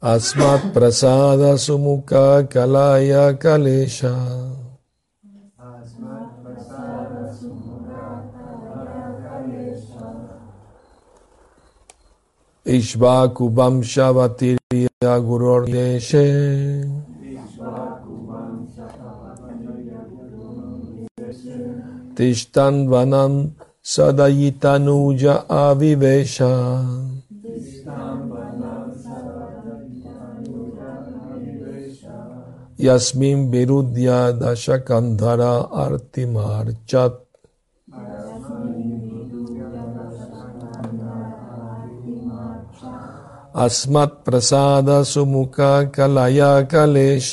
Asmat prasada sumukha kalaya kalesha. Ishvakubam तिष्ठन्वनं सदयितनूज आविवेश यस्मिन् विरुध्य दशकन्धर अर्तिमार्चत् अस्मत्प्रसादसुमुखकलया कलेश।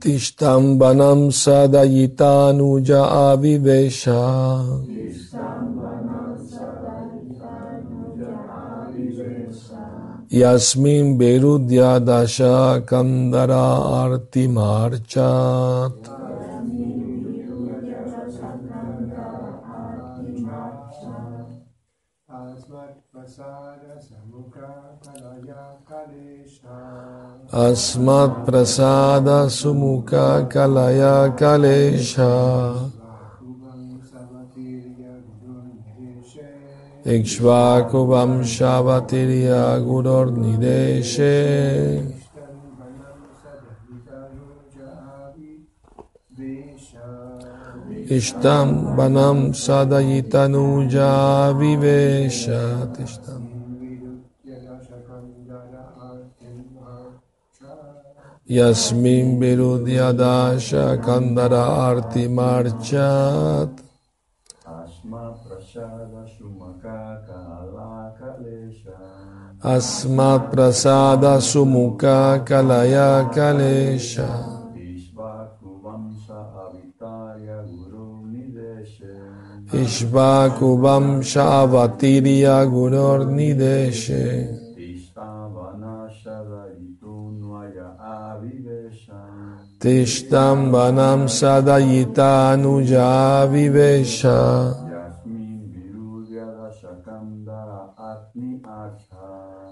Tishtam Vanam Sadayita Nuja Avivesha. Yasmin Virudya Dashakandara Artimarchat. Asmat Prasada Sumukha Kalaya Kalesha. Ikshvakuvam Ikshvakuvam Shavatirya Guror Nideshe. Ishtam Banam Sadayitanuja Vivesha Tishtam. Yasmin Virudyadasha Kandara Arti Marchat. Asmat Prasada Sumukha Kalaya Kalesha. Ishvakuvam Shavatirya Guror Nideshe. Tishtam Vanam Sadayita Anuja Vivesha.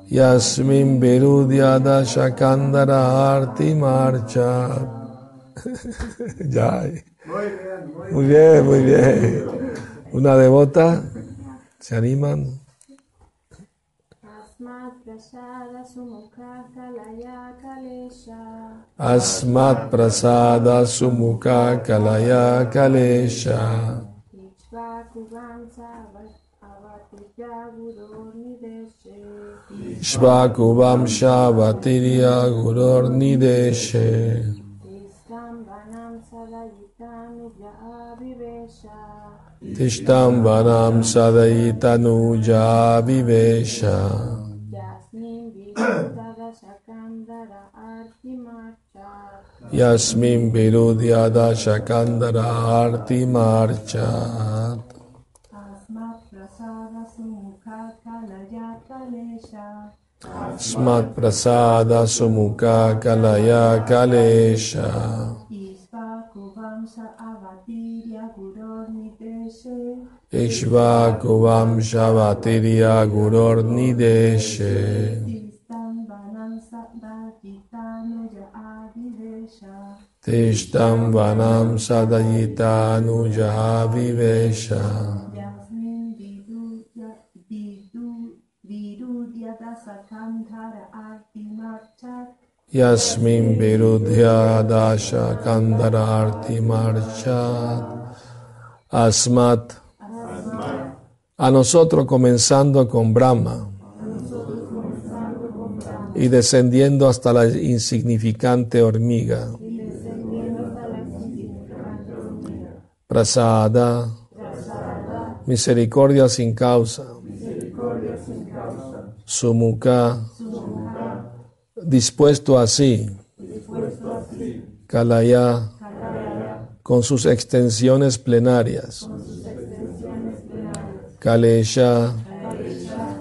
Yasmin Virudya Dashakandara Arti Marcha. ya. Muy bien, muy bien. Una devota. ¿Se animan? Asmat Prasada Sumukha Kalaya Kalesha. Shvakuvam Shavatirya Guror Nideshe. Tishtam Vanam Sadayitanuja Vivesha. Yasmin Virudya Dashakandara Arti Marchat. Smat Prasada Sumukha Kalaya Kalesha. Ishvakuvam Shavatirya Guror Nideshe. Tishtam Vanam Sadayita Anuja Vivesha. Yasmin Virudhya Dasha Kandara Arti Marchat Asmat a nosotros comenzando con Brahma y descendiendo hasta la insignificante hormiga. Prasada, misericordia sin causa. Sumuka, dispuesto así. Kalaya, con sus extensiones plenarias. Kalesha,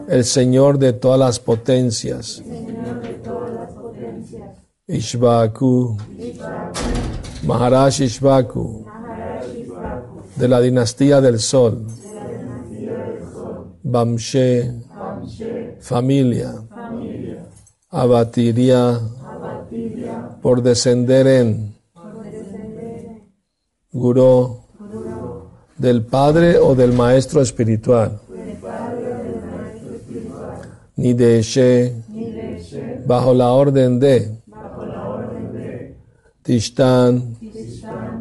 el Señor de todas las potencias. Ishvaku, Maharaj Ishvaku, de la dinastía del Sol. Bamshe, familia. Abatiria, por descender en. Guru, del padre o del maestro espiritual. Ni de She, bajo la orden de. Tishtan,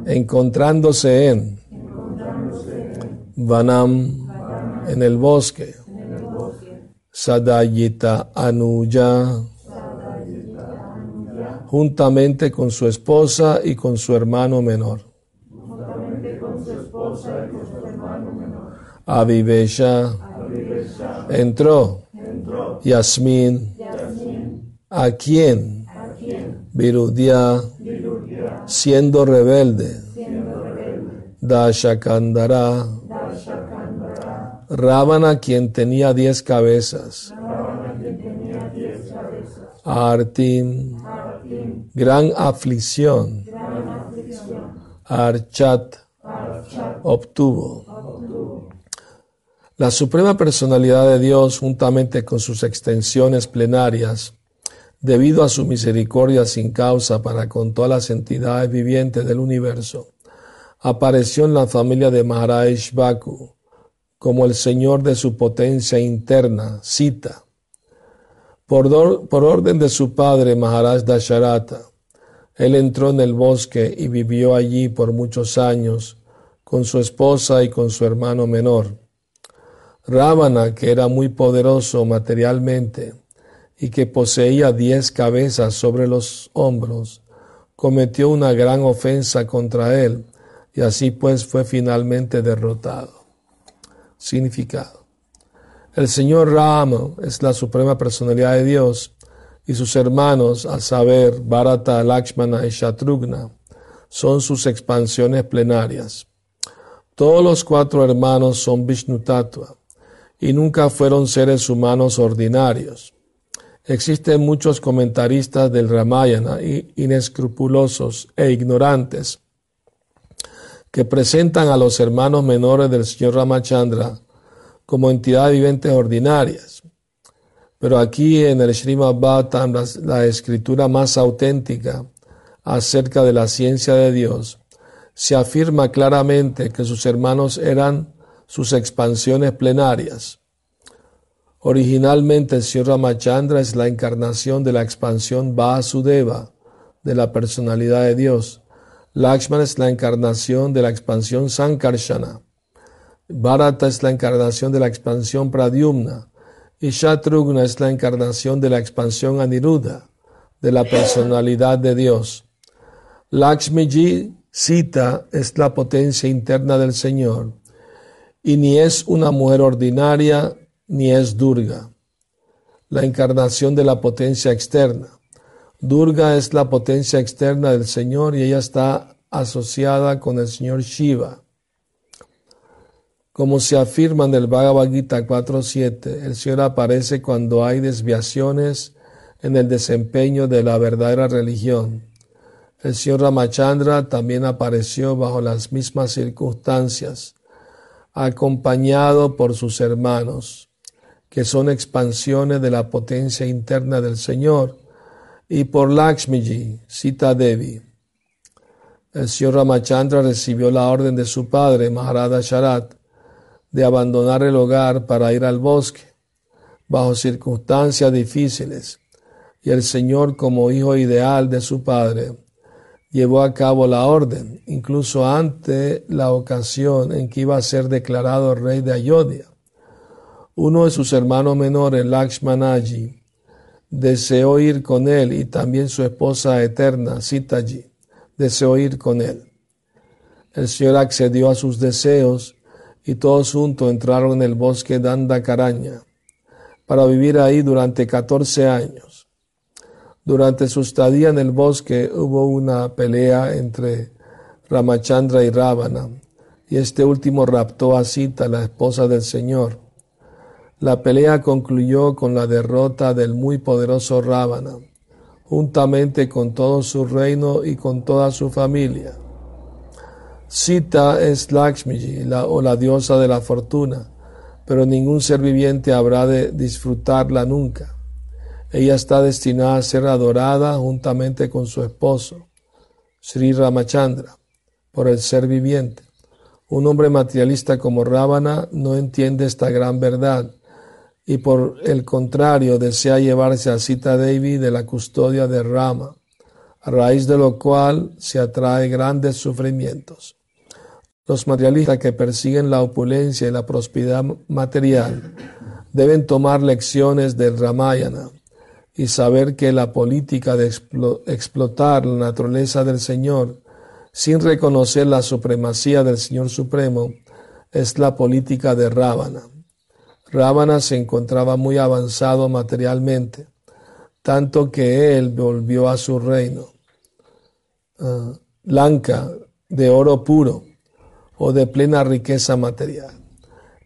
encontrándose en. Vanam, en el bosque, Sadayita Anuja, juntamente con su esposa y con su hermano menor. Avivesha entró. Yasmin, ¿a quién? Virudia, siendo rebelde. Dashakandara, Ravana, quien tenía diez cabezas. Artin, gran aflicción. Archat, obtuvo. La Suprema Personalidad de Dios, juntamente con sus extensiones plenarias, debido a su misericordia sin causa para con todas las entidades vivientes del universo, apareció en la familia de Maharaj Baku como el Señor de su potencia interna, Sita. Por, por orden de su padre Maharaj Dasharata, él entró en el bosque y vivió allí por muchos años con su esposa y con su hermano menor. Ravana, que era muy poderoso materialmente y que poseía diez cabezas sobre los hombros, cometió una gran ofensa contra él y así pues fue finalmente derrotado. Significado. El Señor Rama es la suprema personalidad de Dios y sus hermanos, a saber, Bharata, Lakshmana y Shatrugna, son sus expansiones plenarias. Todos los cuatro hermanos son Vishnu Tattva y nunca fueron seres humanos ordinarios. Existen muchos comentaristas del Ramayana inescrupulosos e ignorantes que presentan a los hermanos menores del señor Ramachandra como entidades viventes ordinarias. Pero aquí en el Srimad Bhattam, la escritura más auténtica acerca de la ciencia de Dios, se afirma claramente que sus hermanos eran sus expansiones plenarias. Originalmente el Señor Ramachandra es la encarnación de la expansión Vasudeva de la personalidad de Dios. Lakshmana es la encarnación de la expansión Sankarshana. Bharata es la encarnación de la expansión Pradyumna. Y Shatrugna es la encarnación de la expansión Aniruddha, de la personalidad de Dios. Lakshmiji Sita es la potencia interna del Señor y ni es una mujer ordinaria ni es Durga, la encarnación de la potencia externa. Durga es la potencia externa del Señor y ella está asociada con el Señor Shiva. Como se afirma en el Bhagavad Gita 4.7, el Señor aparece cuando hay desviaciones en el desempeño de la verdadera religión. El Señor Ramachandra también apareció bajo las mismas circunstancias acompañado por sus hermanos, que son expansiones de la potencia interna del Señor, y por Lakshmiji, Sita Devi. El señor Ramachandra recibió la orden de su padre, Maharada Sharat, de abandonar el hogar para ir al bosque, bajo circunstancias difíciles, y el Señor como hijo ideal de su Padre llevó a cabo la orden, incluso ante la ocasión en que iba a ser declarado rey de Ayodhya. Uno de sus hermanos menores, Lakshmanaji, deseó ir con él y también su esposa eterna, Sitaji, deseó ir con él. El Señor accedió a sus deseos y todos juntos entraron en el bosque Dandakaraña para vivir ahí durante 14 años. Durante su estadía en el bosque hubo una pelea entre Ramachandra y Ravana, y este último raptó a Sita, la esposa del Señor. La pelea concluyó con la derrota del muy poderoso Ravana, juntamente con todo su reino y con toda su familia. Sita es Lakshmiji, la, o la diosa de la fortuna, pero ningún ser viviente habrá de disfrutarla nunca. Ella está destinada a ser adorada juntamente con su esposo, Sri Ramachandra, por el ser viviente. Un hombre materialista como Ravana no entiende esta gran verdad y por el contrario desea llevarse a Sita Devi de la custodia de Rama, a raíz de lo cual se atrae grandes sufrimientos. Los materialistas que persiguen la opulencia y la prosperidad material deben tomar lecciones del Ramayana y saber que la política de explotar la naturaleza del Señor sin reconocer la supremacía del Señor Supremo es la política de Rábana. Rábana se encontraba muy avanzado materialmente, tanto que él volvió a su reino. Uh, Lanka, de oro puro, o de plena riqueza material.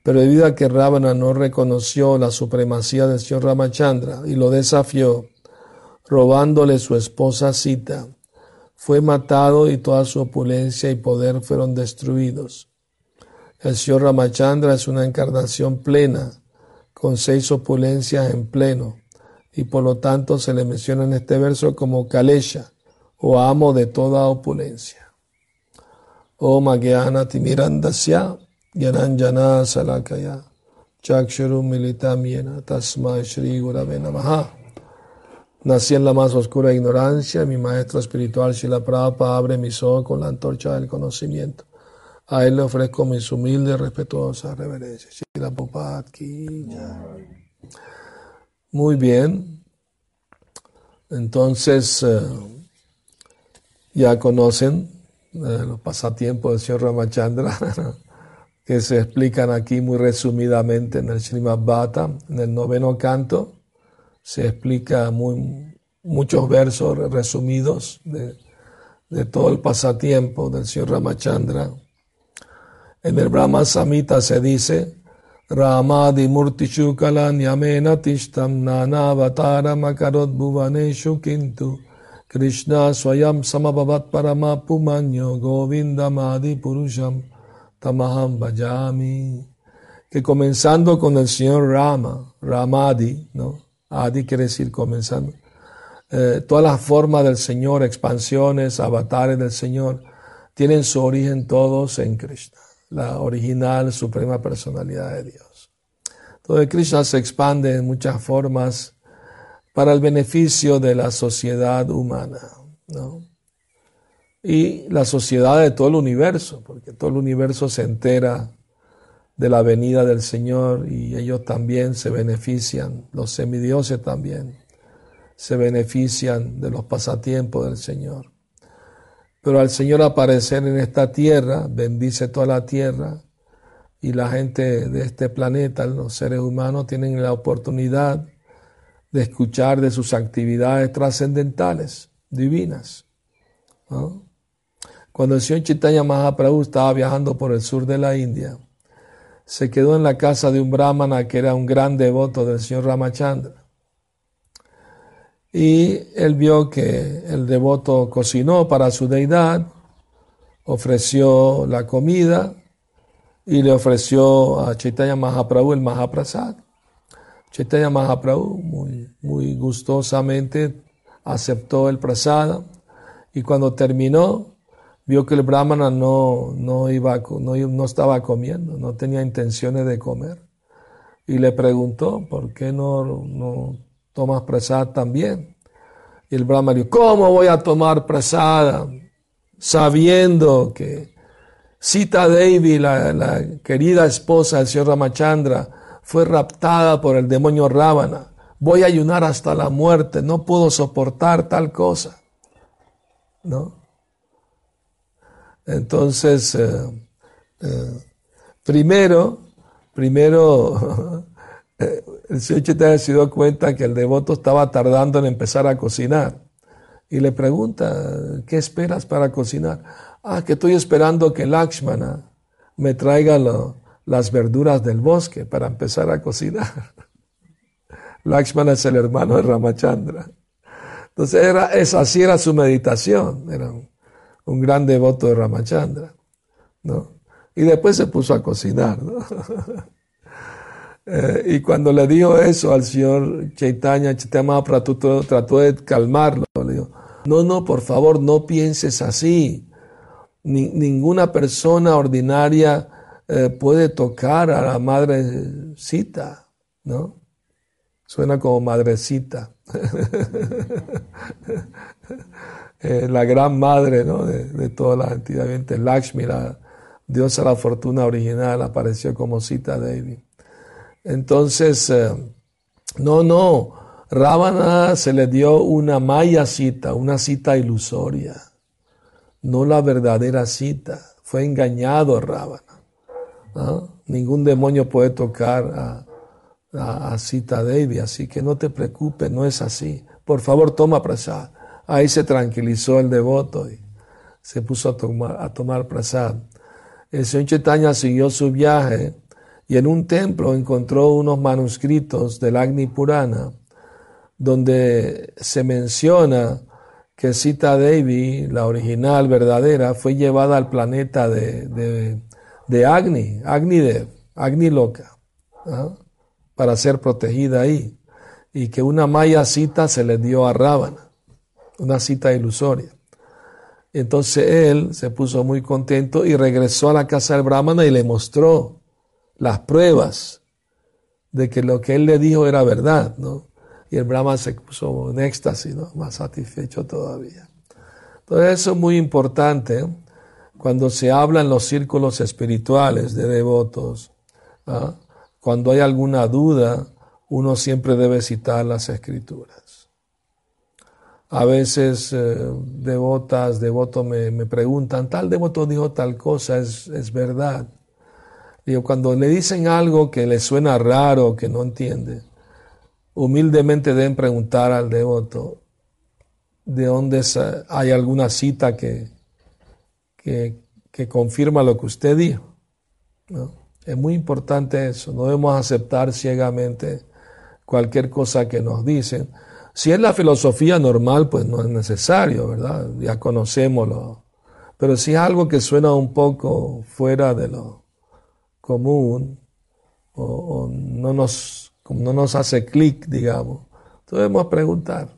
Pero debido a que Ravana no reconoció la supremacía del señor Ramachandra y lo desafió, robándole su esposa Sita, fue matado y toda su opulencia y poder fueron destruidos. El señor Ramachandra es una encarnación plena, con seis opulencias en pleno, y por lo tanto se le menciona en este verso como Kalesha, o amo de toda opulencia. Om Agyana Timirandasya Gyananjana Salakaya Chakshuru Militam Yena Tasma Shri Gurave Namaha. Nací en la más oscura ignorancia, mi maestro espiritual Shila Prabhupada abre mis ojos con la antorcha del conocimiento. A él le ofrezco mis humildes, respetuosas reverencias. Muy bien. Entonces, eh, ya conocen los pasatiempos del señor Ramachandra, que se explican aquí muy resumidamente en el Srimad Bhata, en el noveno canto, se explica muy, muchos versos resumidos de, de todo el pasatiempo del señor Ramachandra. En el Brahma Samhita se dice, Ramadi Murtishu Yamena Tishtam Nana Avatara Makarot Bhuvaneshu Kintu Krishna Swayam Samabhavat Paramapumanyo Govindamadi Purusham Tamaham Bhajami. Que comenzando con el señor Rama, Ramadi, ¿no? Adi quiere decir comenzando. Eh, todas las formas del Señor, expansiones, avatares del Señor, tienen su origen todos en Krishna, la original, suprema personalidad de Dios. Entonces Krishna se expande en muchas formas para el beneficio de la sociedad humana, ¿no? Y la sociedad de todo el universo, porque todo el universo se entera de la venida del Señor y ellos también se benefician, los semidioses también se benefician de los pasatiempos del Señor. Pero al Señor aparecer en esta tierra, bendice toda la tierra y la gente de este planeta, los seres humanos, tienen la oportunidad de escuchar de sus actividades trascendentales, divinas. Cuando el señor Chaitanya Mahaprabhu estaba viajando por el sur de la India, se quedó en la casa de un brahmana que era un gran devoto del señor Ramachandra. Y él vio que el devoto cocinó para su deidad, ofreció la comida y le ofreció a Chaitanya Mahaprabhu el Mahaprasad. Chaitanya Mahaprabhu muy, muy gustosamente aceptó el prasada y cuando terminó vio que el brahmana no, no, iba, no, no estaba comiendo, no tenía intenciones de comer. y le preguntó, ¿por qué no, no tomas prasad también? Y el Brahma dijo, ¿cómo voy a tomar prasada sabiendo que Sita Devi, la, querida esposa del señor Ramachandra, fue raptada por el demonio Ravana? Voy a ayunar hasta la muerte, no puedo soportar tal cosa. ¿No? Entonces, eh, eh, primero, primero, eh, el señor Chaitanya se dio cuenta que el devoto estaba tardando en empezar a cocinar. Y le pregunta, ¿qué esperas para cocinar? Ah, que estoy esperando que Lakshmana me traiga las verduras del bosque para empezar a cocinar. Lakshmana es el hermano de Ramachandra. Entonces, era, así era su meditación. Era un, gran devoto de Ramachandra. ¿no? Y después se puso a cocinar. Eh, y cuando le dijo eso al señor Chaitanya, Chaitanya trató, trató de calmarlo. Le dijo, no, no, por favor, no pienses así. ninguna persona ordinaria eh, puede tocar a la madrecita, ¿no? Suena como madrecita. Eh, la gran madre ¿no? de, de todas las entidades. Lakshmi, la diosa la fortuna original, apareció como Sita Devi. Entonces, eh, no, no, Ravana se le dio una maya cita, una cita ilusoria, no la verdadera cita. Fue engañado Ravana. Ningún demonio puede tocar a, a, Sita Devi, así que no te preocupes, no es así. Por favor, toma prasad. Ahí se tranquilizó el devoto y se puso a tomar, a tomar prasad. El señor Chaitanya siguió su viaje y en un templo encontró unos manuscritos del Agni Purana donde se menciona que Sita Devi, la original verdadera, fue llevada al planeta de, de, Agni, Agni Agni Loka. ¿ah? para ser protegida ahí. Y que una maya cita se le dio a Rábana, una cita ilusoria. Entonces él se puso muy contento y regresó a la casa del Brahmana y le mostró las pruebas de que lo que él le dijo era verdad, ¿no? Y el Brahma se puso en éxtasis, ¿no? Más satisfecho todavía. Entonces eso es muy importante cuando se habla en los círculos espirituales de devotos. ¿ah? Cuando hay alguna duda, uno siempre debe citar las escrituras. A veces eh, devotas, devotos me, preguntan, tal devoto dijo tal cosa, es, es verdad. Digo, cuando le dicen algo que le suena raro, que no entiende, humildemente deben preguntar al devoto de dónde hay alguna cita que, que, confirma lo que usted dijo. Es muy importante eso. No debemos aceptar ciegamente cualquier cosa que nos dicen. Si es la filosofía normal, pues no es necesario, ¿verdad? Ya conocémoslo. Pero si es algo que suena un poco fuera de lo común o, no, nos, no nos hace clic, digamos, debemos preguntar.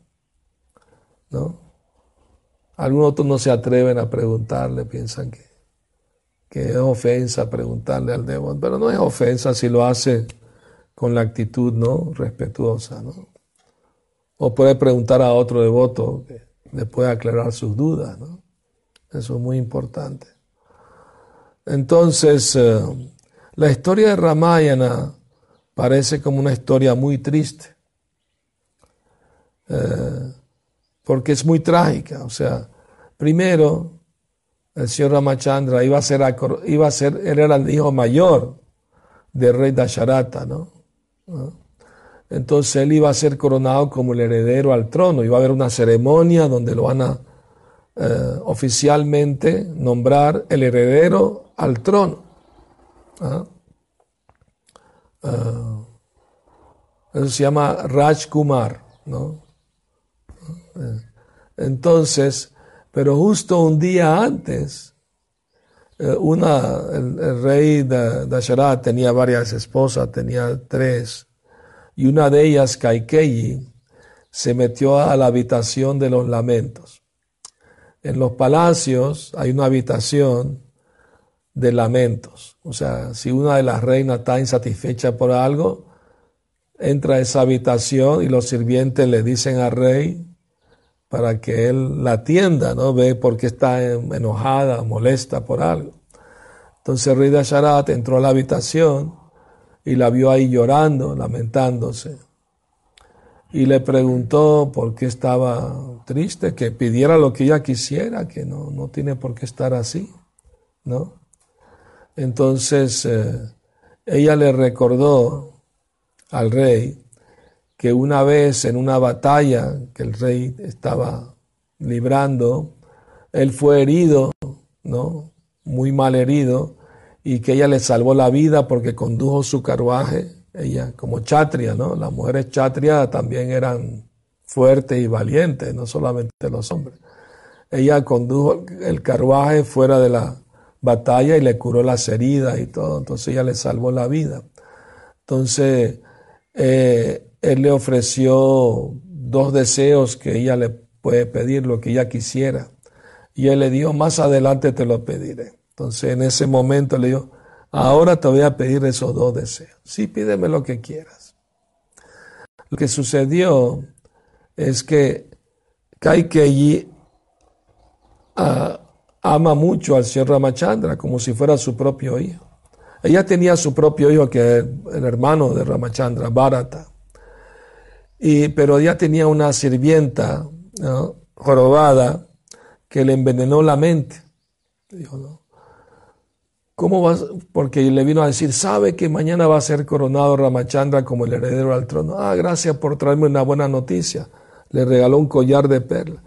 ¿no? Algunos otros no se atreven a preguntarle, piensan que que es ofensa preguntarle al devoto, pero no es ofensa si lo hace con la actitud no respetuosa, ¿no? O puede preguntar a otro devoto que le pueda aclarar sus dudas, ¿no? Eso es muy importante. Entonces, eh, la historia de Ramayana parece como una historia muy triste, eh, porque es muy trágica. O sea, primero, el señor Ramachandra iba a ser, iba a ser él era el hijo mayor del rey Dasharata, ¿no? Entonces él iba a ser coronado como el heredero al trono, iba a haber una ceremonia donde lo van a eh, oficialmente nombrar el heredero al trono. ¿Ah? Eso se llama Raj Kumar, ¿no? Eh, entonces, pero justo un día antes, eh, una, el, rey de tenía varias esposas, tenía tres, y una de ellas, Kaikeyi, se metió a la habitación de los lamentos. En los palacios hay una habitación de lamentos. O sea, si una de las reinas está insatisfecha por algo, entra a esa habitación y los sirvientes le dicen al rey para que él la atienda, ¿no? Ve por qué está enojada, molesta por algo. Entonces el rey de Asharat entró a la habitación y la vio ahí llorando, lamentándose. Y le preguntó por qué estaba triste, que pidiera lo que ella quisiera, que no, no tiene por qué estar así, ¿no? Entonces eh, ella le recordó al rey que una vez en una batalla que el rey estaba librando, él fue herido, ¿no? Muy mal herido, y que ella le salvó la vida porque condujo su carruaje, ella como chatria, ¿no? Las mujeres chatria también eran fuertes y valientes, no solamente los hombres. Ella condujo el carruaje fuera de la batalla y le curó las heridas y todo, entonces ella le salvó la vida. Entonces, eh, él le ofreció dos deseos que ella le puede pedir, lo que ella quisiera. Y él le dijo, más adelante te lo pediré. Entonces en ese momento le dijo, ahora te voy a pedir esos dos deseos. Sí, pídeme lo que quieras. Lo que sucedió es que Kaikeyi ah, ama mucho al señor Ramachandra como si fuera su propio hijo. Ella tenía su propio hijo que es el hermano de Ramachandra, Bharata. Y, pero ella tenía una sirvienta jorobada que le envenenó la mente. Dijo. ¿Cómo vas? Porque le vino a decir, sabe que mañana va a ser coronado Ramachandra como el heredero al trono. Ah, gracias por traerme una buena noticia. Le regaló un collar de perla.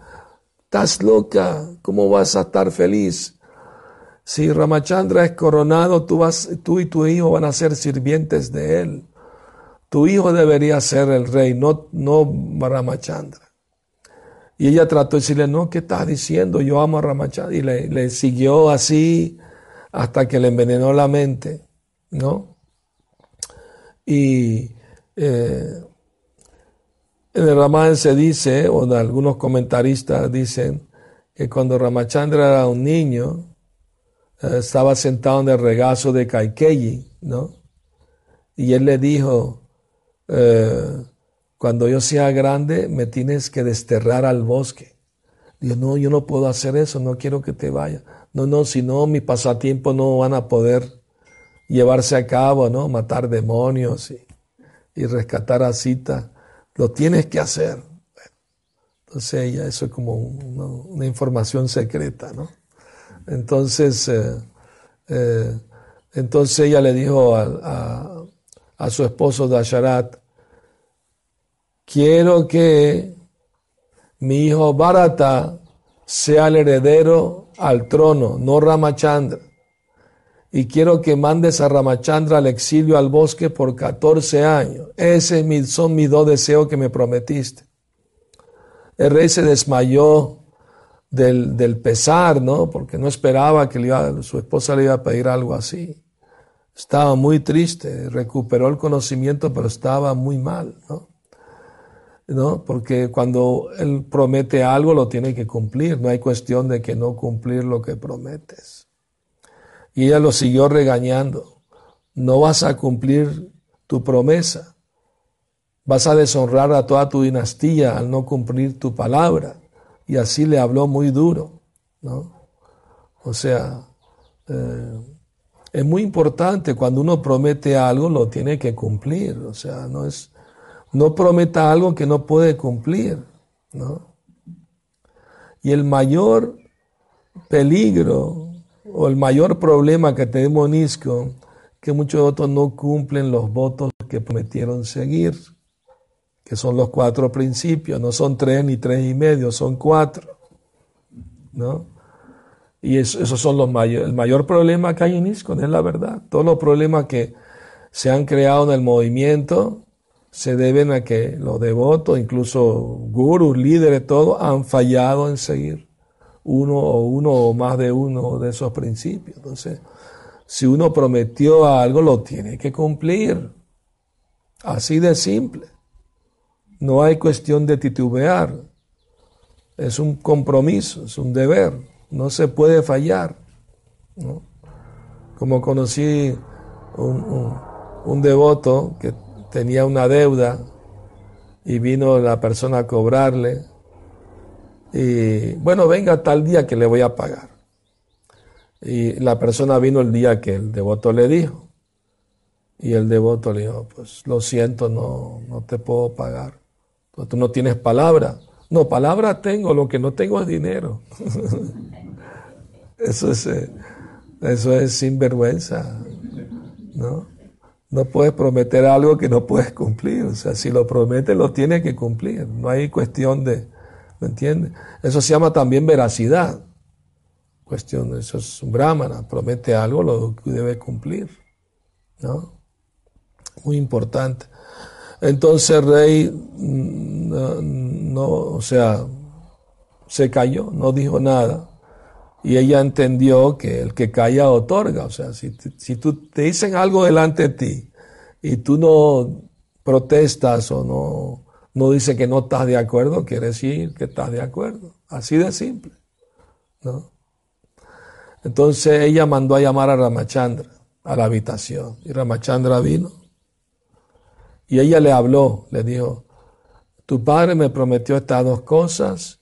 Estás loca, ¿cómo vas a estar feliz? Si Ramachandra es coronado, tú, vas, tú y tu hijo van a ser sirvientes de él. Tu hijo debería ser el rey, no, no Ramachandra. Y ella trató de decirle, no, ¿qué estás diciendo? Yo amo a Ramachandra. Y le, siguió así hasta que le envenenó la mente, ¿no? Y eh, en el Ramayana se dice, o algunos comentaristas dicen, que cuando Ramachandra era un niño, eh, estaba sentado en el regazo de Kaikeyi, ¿no? Y él le dijo, eh, cuando yo sea grande me tienes que desterrar al bosque. Dios, no, yo no puedo hacer eso, no quiero que te vaya. No, no, si no, mis pasatiempos no van a poder llevarse a cabo, ¿no? Matar demonios y, rescatar a Cita. Lo tienes que hacer. Entonces ella, eso es como una, información secreta, ¿no? Entonces, eh, eh, entonces ella le dijo a, a su esposo Dasharat, quiero que mi hijo Bharata sea el heredero al trono, no Ramachandra. Y quiero que mandes a Ramachandra al exilio al bosque por 14 años. Ese son mis dos deseos que me prometiste. El rey se desmayó del, pesar, ¿no? Porque no esperaba que su esposa le iba a pedir algo así. Estaba muy triste, recuperó el conocimiento, pero estaba muy mal. ¿no? Porque cuando Él promete algo, lo tiene que cumplir. No hay cuestión de que no cumplir lo que prometes. Y ella lo siguió regañando. No vas a cumplir tu promesa. Vas a deshonrar a toda tu dinastía al no cumplir tu palabra. Y así le habló muy duro, ¿no? O sea, eh, es muy importante cuando uno promete algo, lo tiene que cumplir. O sea, no es, no prometa algo que no puede cumplir, ¿no? Y el mayor peligro o el mayor problema que tenemos en ISCO, que muchos otros no cumplen los votos que prometieron seguir, que son los cuatro principios, no son tres ni tres y medio, son cuatro, ¿no? Y esos son los mayores, el mayor problema que hay en ISCO, es la verdad. Todos los problemas que se han creado en el movimiento se deben a que los devotos, incluso gurus, líderes, todos han fallado en seguir uno o uno o más de uno de esos principios. Entonces, si uno prometió algo, lo tiene que cumplir. Así de simple. No hay cuestión de titubear. Es un compromiso, es un deber. No se puede fallar. Como conocí un, un devoto que tenía una deuda y vino la persona a cobrarle y bueno, venga tal día que le voy a pagar. Y la persona vino el día que el devoto le dijo. Y el devoto le dijo, pues lo siento, no, no te puedo pagar. Pues, tú no tienes palabra. No, palabra tengo, lo que no tengo es dinero. eso es, eh, eso es sinvergüenza, ¿no? No puedes prometer algo que no puedes cumplir. O sea, si lo prometes, lo tienes que cumplir. No hay cuestión de, ¿me entiendes? Eso se llama también veracidad. Cuestión, eso es un brahmana, promete algo, lo debe cumplir, ¿no? Muy importante. Entonces el rey, mm, no, o sea, se cayó, no dijo nada. Y ella entendió que el que calla otorga. O sea, si, si tú te dicen algo delante de ti y tú no protestas o no, no dices que no estás de acuerdo, quiere decir que estás de acuerdo. Así de simple. ¿no? Entonces ella mandó a llamar a Ramachandra a la habitación. Y Ramachandra vino. Y ella le habló, le dijo, tu padre me prometió estas dos cosas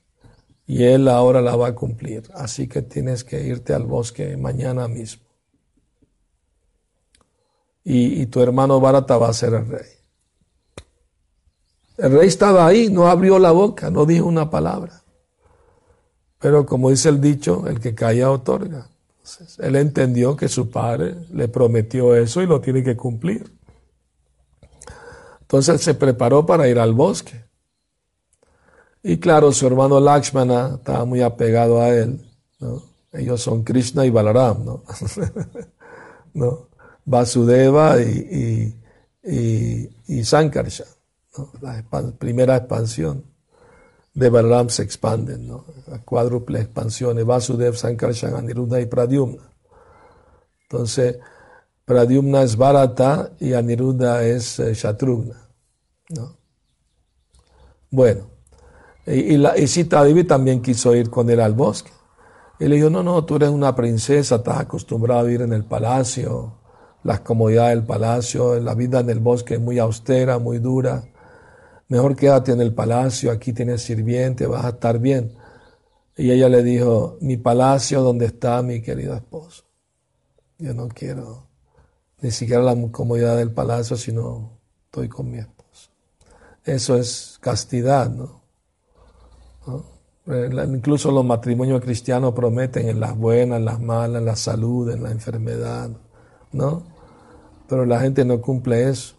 y él ahora la va a cumplir. Así que tienes que irte al bosque mañana mismo. Y, tu hermano Bharata va a ser el rey. El rey estaba ahí, no abrió la boca, no dijo una palabra. Pero como dice el dicho, el que calla otorga. él entendió que su padre le prometió eso y lo tiene que cumplir. Entonces se preparó para ir al bosque. Y claro, su hermano Lakshmana estaba muy apegado a él. Ellos son Krishna y Balaram, ¿no? Vasudeva y, y, y, Sankarsha. La primera expansión de Balaram se expande, ¿no? La cuádruple expansión de Vasudev, Sankarsha, Aniruddha y Pradyumna. Entonces, Pradyumna es Bharata y Aniruddha es eh, Shatrugna. ¿no? Bueno, y, la, y Sita Devi también quiso ir con él al bosque. Y le dijo, no, no, tú eres una princesa, estás acostumbrado a vivir en el palacio, las comodidades del palacio, la vida en el bosque es muy austera, muy dura. Mejor quédate en el palacio, aquí tienes sirviente, vas a estar bien. Y ella le dijo, mi palacio, donde está mi querido esposo? Yo no quiero ni siquiera la comodidad del palacio, sino estoy con mi esposo. Eso es castidad, ¿no? Eh, incluso los matrimonios cristianos prometen en las buenas, en las malas, en la salud, en la enfermedad, ¿no? Pero la gente no cumple eso.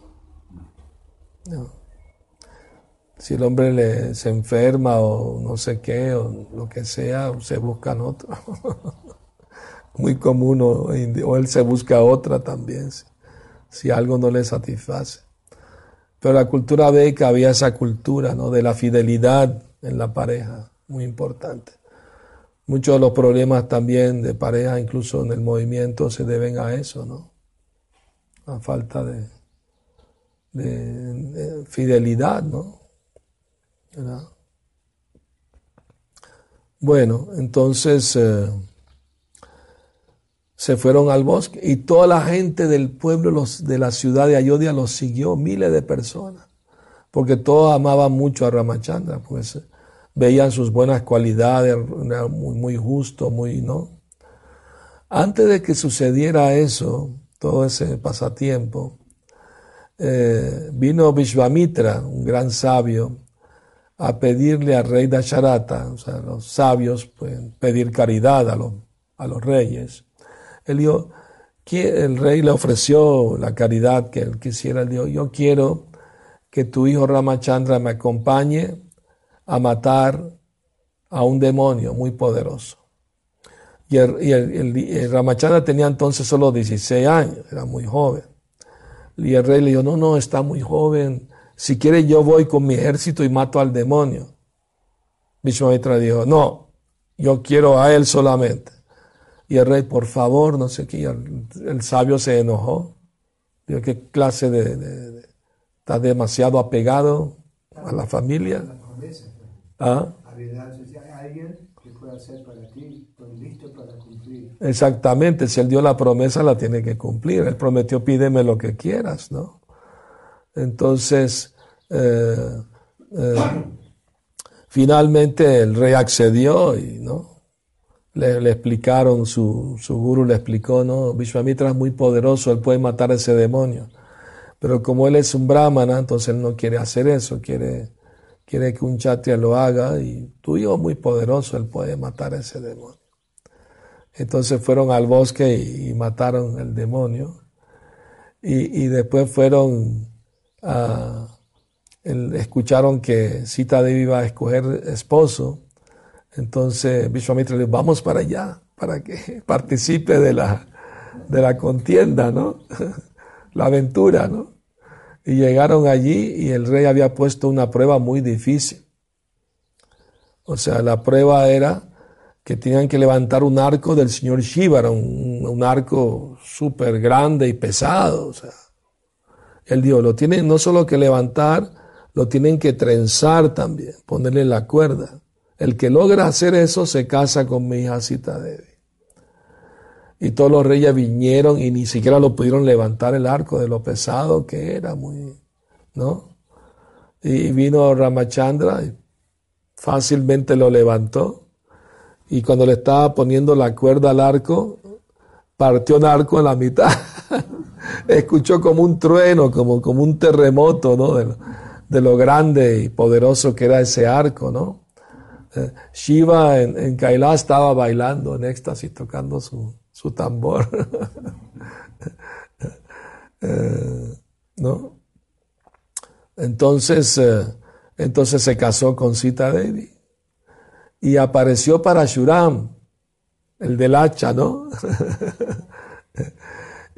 Si el hombre se enferma o no sé qué, o lo que sea, se buscan otro. muy común o, él se busca otra también, si, algo no le satisface. Pero la cultura que había esa cultura ¿no? de la fidelidad en la pareja, muy importante. Muchos de los problemas también de pareja, incluso en el movimiento, se deben a eso, ¿no? A falta de, de, fidelidad, ¿no? Bueno, entonces... Eh, se fueron al bosque y toda la gente del pueblo de la ciudad de Ayodhya los siguió, miles de personas, porque todos amaban mucho a Ramachandra, pues veían sus buenas cualidades, muy, muy justo, muy, ¿no? Antes de que sucediera eso, todo ese pasatiempo, eh, vino Vishvamitra, un gran sabio, a pedirle al rey Dasharata, o sea, los sabios pueden pedir caridad a los, a los reyes el rey le ofreció la caridad que él quisiera. Él dijo, yo quiero que tu hijo Ramachandra me acompañe a matar a un demonio muy poderoso. Y, el, Ramachandra tenía entonces solo 16 años, era muy joven. Y el rey le dijo, no, no, está muy joven. Si quiere yo voy con mi ejército y mato al demonio. Vishwamitra dijo, no, yo quiero a él solamente. Y el rey, por favor, no sé qué, el, sabio se enojó. Dijo, ¿qué clase de, Está demasiado apegado a la familia. ¿Ah? Exactamente, si él dio la promesa la tiene que cumplir. Él prometió pídeme lo que quieras, ¿no? Entonces, eh, eh, finalmente el rey accedió y ¿no? le, explicaron, su, su guru le explicó, ¿no? Vishwamitra es muy poderoso, él puede matar a ese demonio. Pero como él es un brahmana, entonces él no quiere hacer eso, quiere, quiere que un chatria lo haga y tu hijo es muy poderoso, él puede matar a ese demonio. Entonces fueron al bosque y, mataron el demonio. Y, y después fueron a, escucharon que Sita Devi iba a escoger esposo. Entonces Vishwamitra le dijo, vamos para allá, para que participe de la, de la contienda, ¿no? la aventura, ¿no? Y llegaron allí y el rey había puesto una prueba muy difícil. O sea, la prueba era que tenían que levantar un arco del señor Shiva, un, un arco súper grande y pesado. O sea, él dijo, lo tienen no solo que levantar, lo tienen que trenzar también, ponerle la cuerda. El que logra hacer eso se casa con mi hija Sita Devi. Y todos los reyes vinieron y ni siquiera lo pudieron levantar el arco de lo pesado que era, muy, ¿no? Y vino Ramachandra y fácilmente lo levantó. Y cuando le estaba poniendo la cuerda al arco, partió el arco en la mitad. Escuchó como un trueno, como, como un terremoto, ¿no? De lo, grande y poderoso que era ese arco, ¿no? Eh, Shiva en, en Kailash estaba bailando en éxtasis, tocando su, su tambor. Eh, ¿No? Entonces, eh, entonces se casó con Sita Devi y apareció para Shuram, el del hacha, ¿no?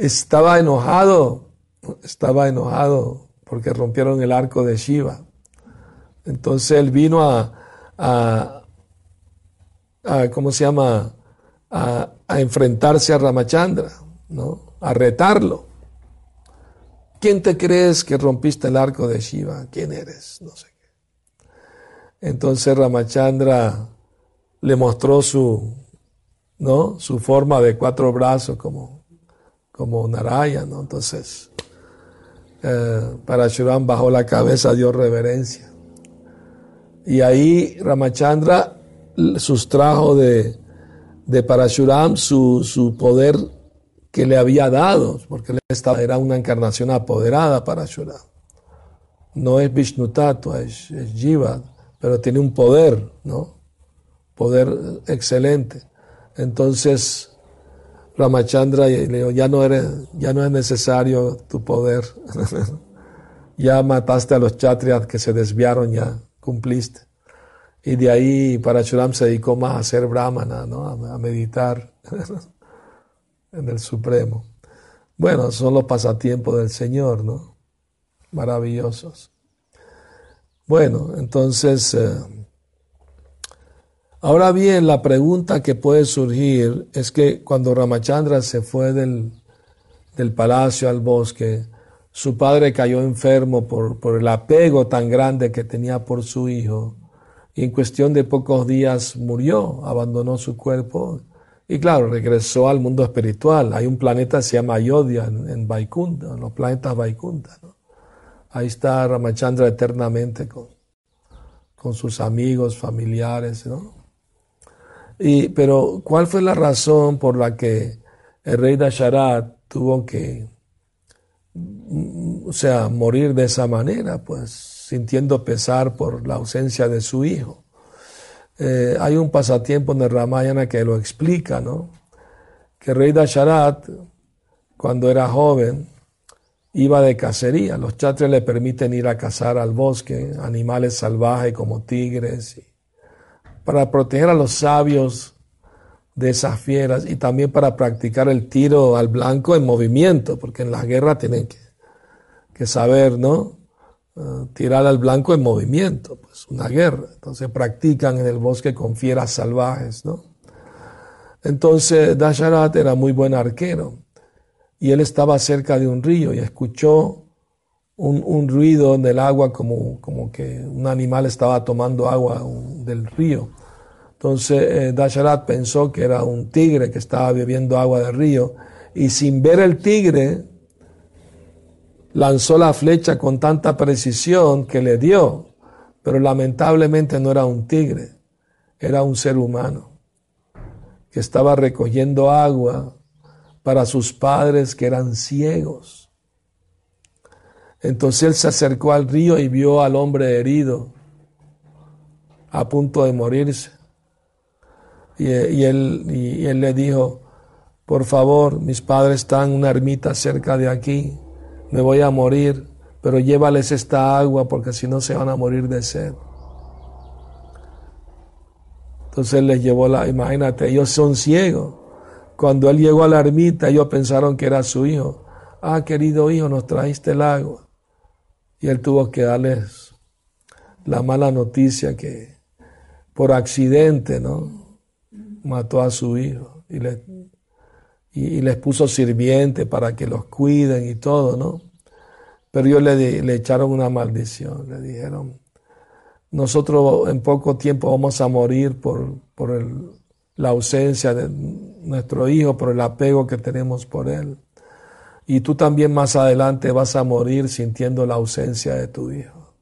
estaba enojado, estaba enojado porque rompieron el arco de Shiva. Entonces él vino a, a, ¿cómo se llama? A, a, enfrentarse a Ramachandra, ¿no? A retarlo. ¿Quién te crees que rompiste el arco de Shiva? ¿Quién eres? No sé qué. Entonces Ramachandra le mostró su, ¿no? Su forma de cuatro brazos como, como Naraya, ¿no? Entonces, eh, Parashuram bajó la cabeza, dio reverencia. Y ahí Ramachandra sustrajo de, de Parashuram su, su poder que le había dado, porque él era una encarnación apoderada para Shuram. No es Vishnu Tattva, es, es Jiva, pero tiene un poder, ¿no? Poder excelente. Entonces, Ramachandra le dijo, ya no, eres, ya no es necesario tu poder. ya mataste a los chatrias que se desviaron, ya cumpliste. Y de ahí Parachuram se dedicó más a ser brahmana, ¿no? a, meditar en el Supremo. Bueno, son los pasatiempos del Señor, ¿no? Maravillosos. Bueno, entonces... Eh, Ahora bien, la pregunta que puede surgir es que cuando Ramachandra se fue del, palacio al bosque, su padre cayó enfermo por, por, el apego tan grande que tenía por su hijo y en cuestión de pocos días murió, abandonó su cuerpo y claro, regresó al mundo espiritual. Hay un planeta que se llama Ayodhya en, en Vaikunta, en los planetas Vaikunta. Ahí está Ramachandra eternamente con, con sus amigos, familiares, ¿no? Pero, ¿cuál fue la razón por la que el rey Dasharat tuvo que, o sea, morir de esa manera? Pues sintiendo pesar por la ausencia de su hijo. Eh, hay un pasatiempo en el Ramayana que lo explica, ¿no? Que el rey Dasharat, cuando era joven, iba de cacería. Los chatres le permiten ir a cazar al bosque, animales salvajes como tigres y para proteger a los sabios de esas fieras y también para practicar el tiro al blanco en movimiento, porque en la guerra tienen que, saber, ¿no? Uh, tirar al blanco en movimiento, pues una guerra. Entonces practican en el bosque con fieras salvajes, ¿no? Entonces Dasharat era muy buen arquero y él estaba cerca de un río y escuchó un, ruido en el agua como, como que un animal estaba tomando agua del río. Entonces eh, Dasharat pensó que era un tigre que estaba bebiendo agua del río y sin ver el tigre lanzó la flecha con tanta precisión que le dio, pero lamentablemente no era un tigre, era un ser humano que estaba recogiendo agua para sus padres que eran ciegos. Entonces él se acercó al río y vio al hombre herido, a punto de morirse. Y, él, él le dijo, por favor, mis padres están en una ermita cerca de aquí, me voy a morir, pero llévales esta agua porque si no se van a morir de sed. Entonces él les llevó la, imagínate, ellos son ciegos. Cuando él llegó a la ermita, ellos pensaron que era su hijo. Ah, querido hijo, nos trajiste el agua. Y él tuvo que darles la mala noticia que por accidente, ¿no? Mató a su hijo y, y, les puso sirviente para que los cuiden y todo, ¿no? Pero ellos le, le echaron una maldición, le dijeron, nosotros en poco tiempo vamos a morir por, por la ausencia de nuestro hijo, por el apego que tenemos por él. Y tú también más adelante vas a morir sintiendo la ausencia de tu hijo.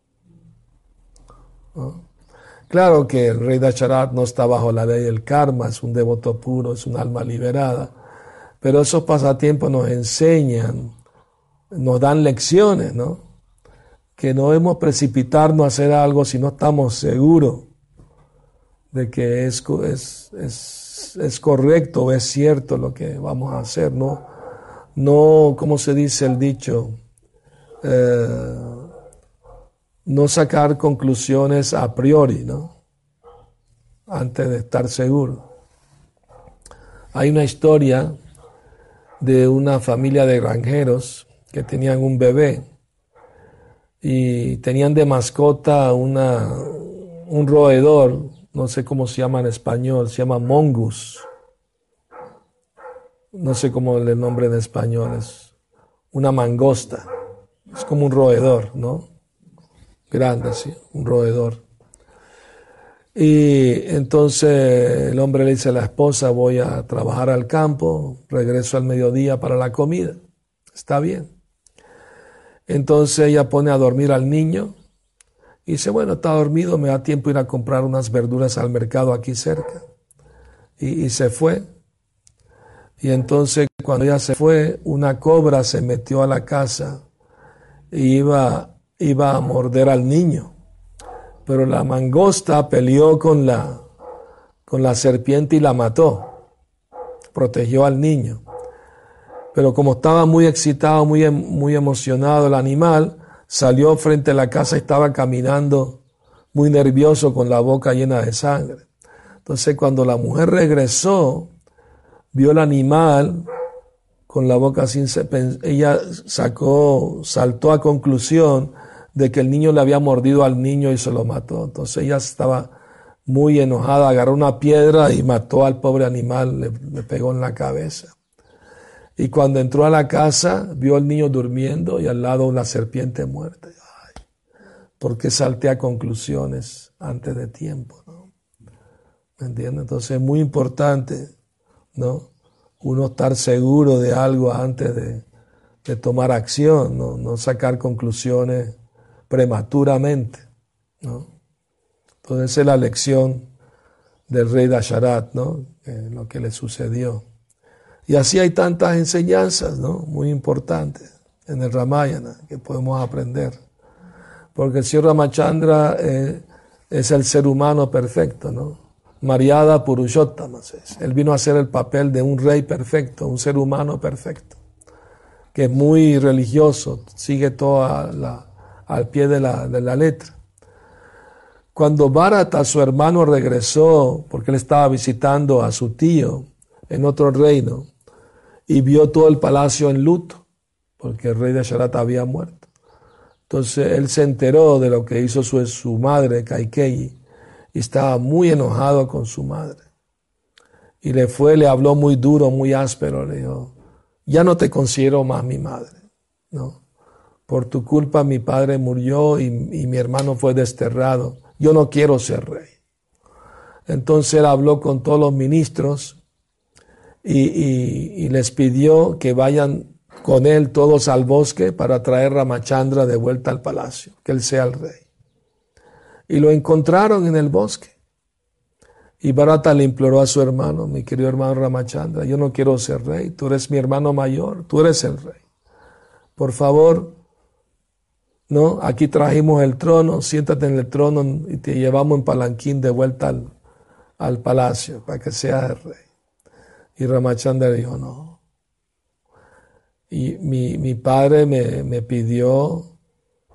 Claro que el rey Dasharat no está bajo la ley del karma, es un devoto puro, es un alma liberada, pero esos pasatiempos nos enseñan, nos dan lecciones, ¿no? que no debemos precipitarnos a hacer algo si no estamos seguros de que es, correcto, es cierto lo que vamos a hacer, no, no como se dice el dicho, eh, no sacar conclusiones a priori, ¿no? Antes de estar seguro. Hay una historia de una familia de granjeros que tenían un bebé y tenían de mascota una, un roedor, no sé cómo se llama en español, se llama mongus. No sé cómo el nombre en español es. Una mangosta. Es como un roedor, ¿no? Grande, sí, un roedor. Y entonces el hombre le dice a la esposa, voy a trabajar al campo, regreso al mediodía para la comida. Está bien. Entonces ella pone a dormir al niño y dice, bueno, está dormido, me da tiempo ir a comprar unas verduras al mercado aquí cerca. Y, se fue. Y entonces cuando ella se fue, una cobra se metió a la casa y iba, iba a morder al niño. Pero la mangosta peleó con la, con la serpiente y la mató. Protegió al niño. Pero como estaba muy excitado, muy, em, muy emocionado el animal, salió frente a la casa y estaba caminando muy nervioso con la boca llena de sangre. Entonces cuando la mujer regresó, vio el animal con la boca sin ella sacó, saltó a conclusión de que el niño le había mordido al niño y se lo mató. Entonces ella estaba muy enojada, agarró una piedra y mató al pobre animal, le pegó en la cabeza. Y cuando entró a la casa, vio al niño durmiendo y al lado una serpiente muerta. Ay, ¿Por qué salté a conclusiones antes de tiempo? ¿no? ¿Me entiendes? Entonces es muy importante, ¿no? Uno estar seguro de algo antes de, tomar acción, ¿no? no sacar conclusiones prematuramente, ¿no? Entonces es la lección del rey Dasharat, ¿no? lo que le sucedió. Y así hay tantas enseñanzas. Muy importantes en el Ramayana que podemos aprender. Porque el Señor Ramachandra eh, es el ser humano perfecto, ¿no? Mariada Purushottama. Él vino a hacer el papel de un rey perfecto, un ser humano perfecto, que es muy religioso, sigue todo al pie de la, de la letra. Cuando Bharata, su hermano, regresó, porque él estaba visitando a su tío en otro reino, y vio todo el palacio en luto, porque el rey de Asharat había muerto. Entonces él se enteró de lo que hizo su, su madre, Kaikei, y estaba muy enojado con su madre. Y le fue, le habló muy duro, muy áspero, le dijo, ya no te considero más mi madre, ¿no? Por tu culpa mi padre murió y, y mi hermano fue desterrado. Yo no quiero ser rey. Entonces él habló con todos los ministros y, les pidió que vayan con él todos al bosque para traer Ramachandra de vuelta al palacio, que él sea el rey. Y lo encontraron en el bosque. Y Bharata le imploró a su hermano, mi querido hermano Ramachandra, yo no quiero ser rey, tú eres mi hermano mayor, tú eres el rey. Por favor, no, aquí trajimos el trono, siéntate en el trono y te llevamos en palanquín de vuelta al, al palacio para que seas el rey. Y Ramachandra dijo, no. Y mi, mi padre me, me pidió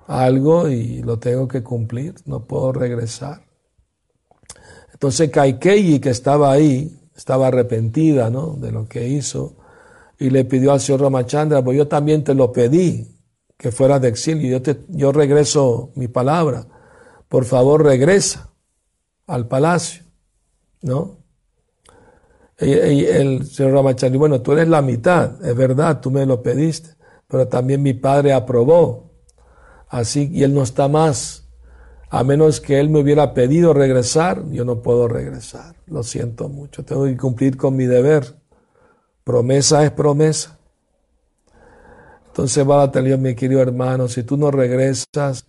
algo y lo tengo que cumplir, no puedo regresar. Entonces Kaikeyi, que estaba ahí, estaba arrepentida ¿no? de lo que hizo, y le pidió al señor Ramachandra, pues yo también te lo pedí, que fuera de exilio, yo, te, yo regreso mi palabra, por favor regresa al palacio, ¿no? Y, el señor Ramachandra, bueno, tú eres la mitad, es verdad, tú me lo pediste, pero también mi padre aprobó, así, y él no está más, a menos que Él me hubiera pedido regresar, yo no puedo regresar. Lo siento mucho, tengo que cumplir con mi deber. Promesa es promesa. Entonces tener mi querido hermano, si tú no regresas,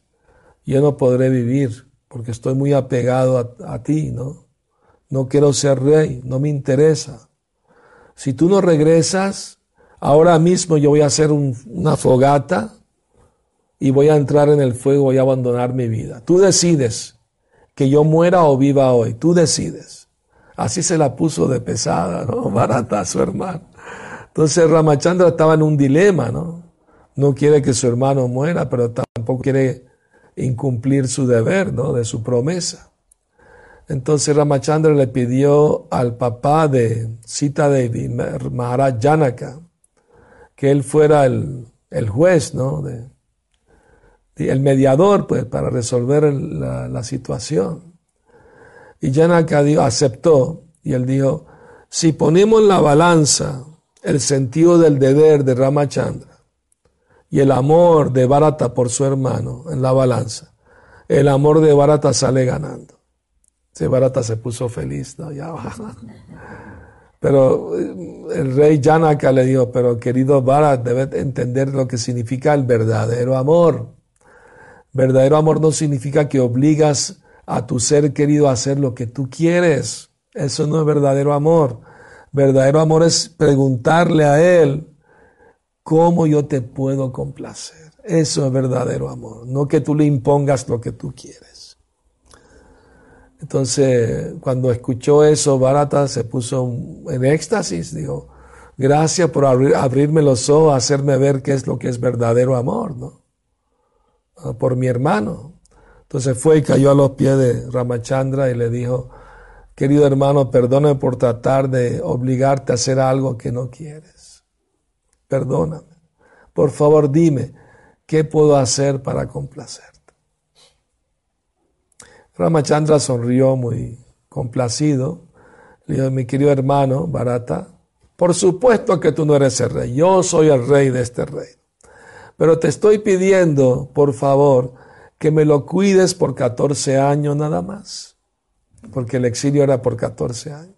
yo no podré vivir, porque estoy muy apegado a, ti, ¿no? No quiero ser rey, no me interesa. Si tú no regresas, ahora mismo yo voy a hacer una fogata y voy a entrar en el fuego, voy a abandonar mi vida. Tú decides que yo muera o viva hoy, tú decides. Así se la puso de pesada, ¿no? Barata a su hermano. Entonces Ramachandra estaba en un dilema, ¿no? No quiere que su hermano muera, pero tampoco quiere incumplir su deber, ¿no? De su promesa. Entonces Ramachandra le pidió al papá de Sita Devi, Maharaj Janaka, que él fuera el, el juez, ¿no? El mediador pues, para resolver la, situación. Y Janaka aceptó y él dijo, si ponemos en la balanza el sentido del deber de Ramachandra y el amor de Bharata por su hermano en la balanza, el amor de Bharata sale ganando. Si Bharata se puso feliz, ¿no? Ya Pero eh, el rey Janaka le dijo, pero querido Bharata, debe entender lo que significa el verdadero amor. Verdadero amor no significa que obligas a tu ser querido a hacer lo que tú quieres. Eso no es verdadero amor. Verdadero amor es preguntarle a Él cómo yo te puedo complacer. Eso es verdadero amor. No que tú le impongas lo que tú quieres. Entonces, cuando escuchó eso, Barata se puso en éxtasis. Dijo, gracias por abrirme los ojos, hacerme ver qué es lo que es verdadero amor, ¿no? Ah, por mi hermano. Entonces fue y cayó a los pies de Ramachandra y le dijo, querido hermano, perdóname por tratar de obligarte a hacer algo que no quieres. Perdóname. Por favor, dime, ¿qué puedo hacer para complacerte? Ramachandra sonrió muy complacido. Le dijo, mi querido hermano, Barata, por supuesto que tú no eres el rey, yo soy el rey de este rey. Pero te estoy pidiendo, por favor, que me lo cuides por 14 años nada más, porque el exilio era por 14 años.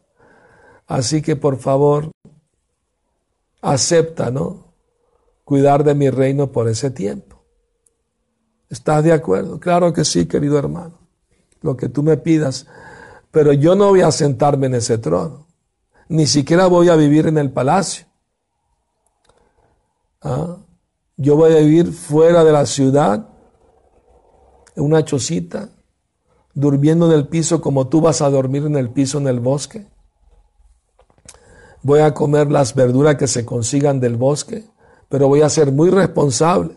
Así que, por favor, acepta, ¿no? Cuidar de mi reino por ese tiempo. ¿Estás de acuerdo? Claro que sí, querido hermano. Lo que tú me pidas. Pero yo no voy a sentarme en ese trono. Ni siquiera voy a vivir en el palacio. ¿Ah? Yo voy a vivir fuera de la ciudad, en una chocita, durmiendo en el piso como tú vas a dormir en el piso en el bosque. Voy a comer las verduras que se consigan del bosque, pero voy a ser muy responsable.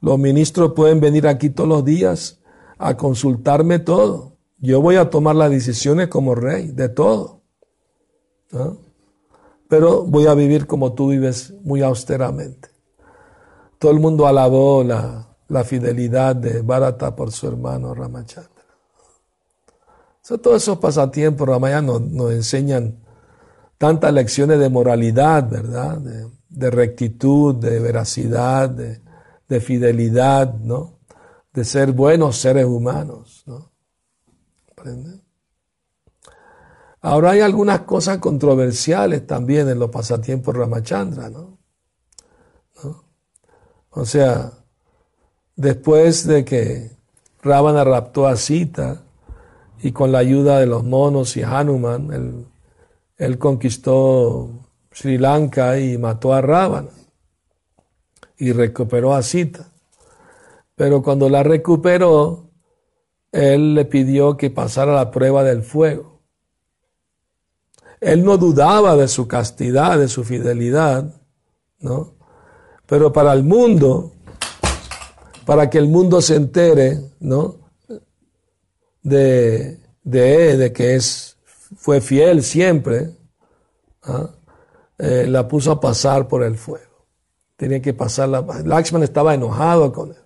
Los ministros pueden venir aquí todos los días a consultarme todo. Yo voy a tomar las decisiones como rey de todo. Pero voy a vivir como tú vives muy austeramente. Todo el mundo alabó la, fidelidad de Bharata por su hermano Ramachandra. todos esos pasatiempos Ramayana nos, enseñan tantas lecciones de moralidad, ¿verdad? De, rectitud, de veracidad, de, fidelidad, ¿no? De ser buenos seres humanos, ¿no? Ahora hay algunas cosas controversiales también en los pasatiempos Ramachandra, ¿no? O sea, después de que Ravana raptó a Sita y con la ayuda de los monos y Hanuman, él, él conquistó Sri Lanka y mató a Ravana y recuperó a Sita. Pero cuando la recuperó, él le pidió que pasara la prueba del fuego. Él no dudaba de su castidad, de su fidelidad, ¿no? Pero para el mundo, para que el mundo se entere, ¿no? De, de, de que es, fue fiel siempre, ¿ah? eh, la puso a pasar por el fuego. Tenía que pasarla. Lakshman estaba enojado con él.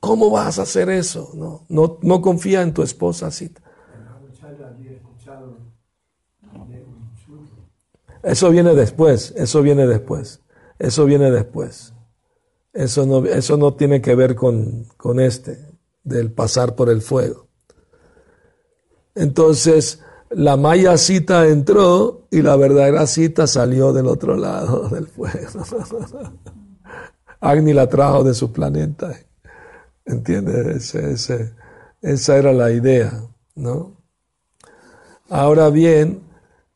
¿Cómo vas a hacer eso? No, no, no confía en tu esposa. Eso viene después, eso viene después, eso viene después. Eso no, eso no tiene que ver con, con este, del pasar por el fuego. Entonces, la maya cita entró y la verdadera cita salió del otro lado del fuego. Agni la trajo de su planeta. ¿Entiendes? esa era la idea, ¿no? Ahora bien,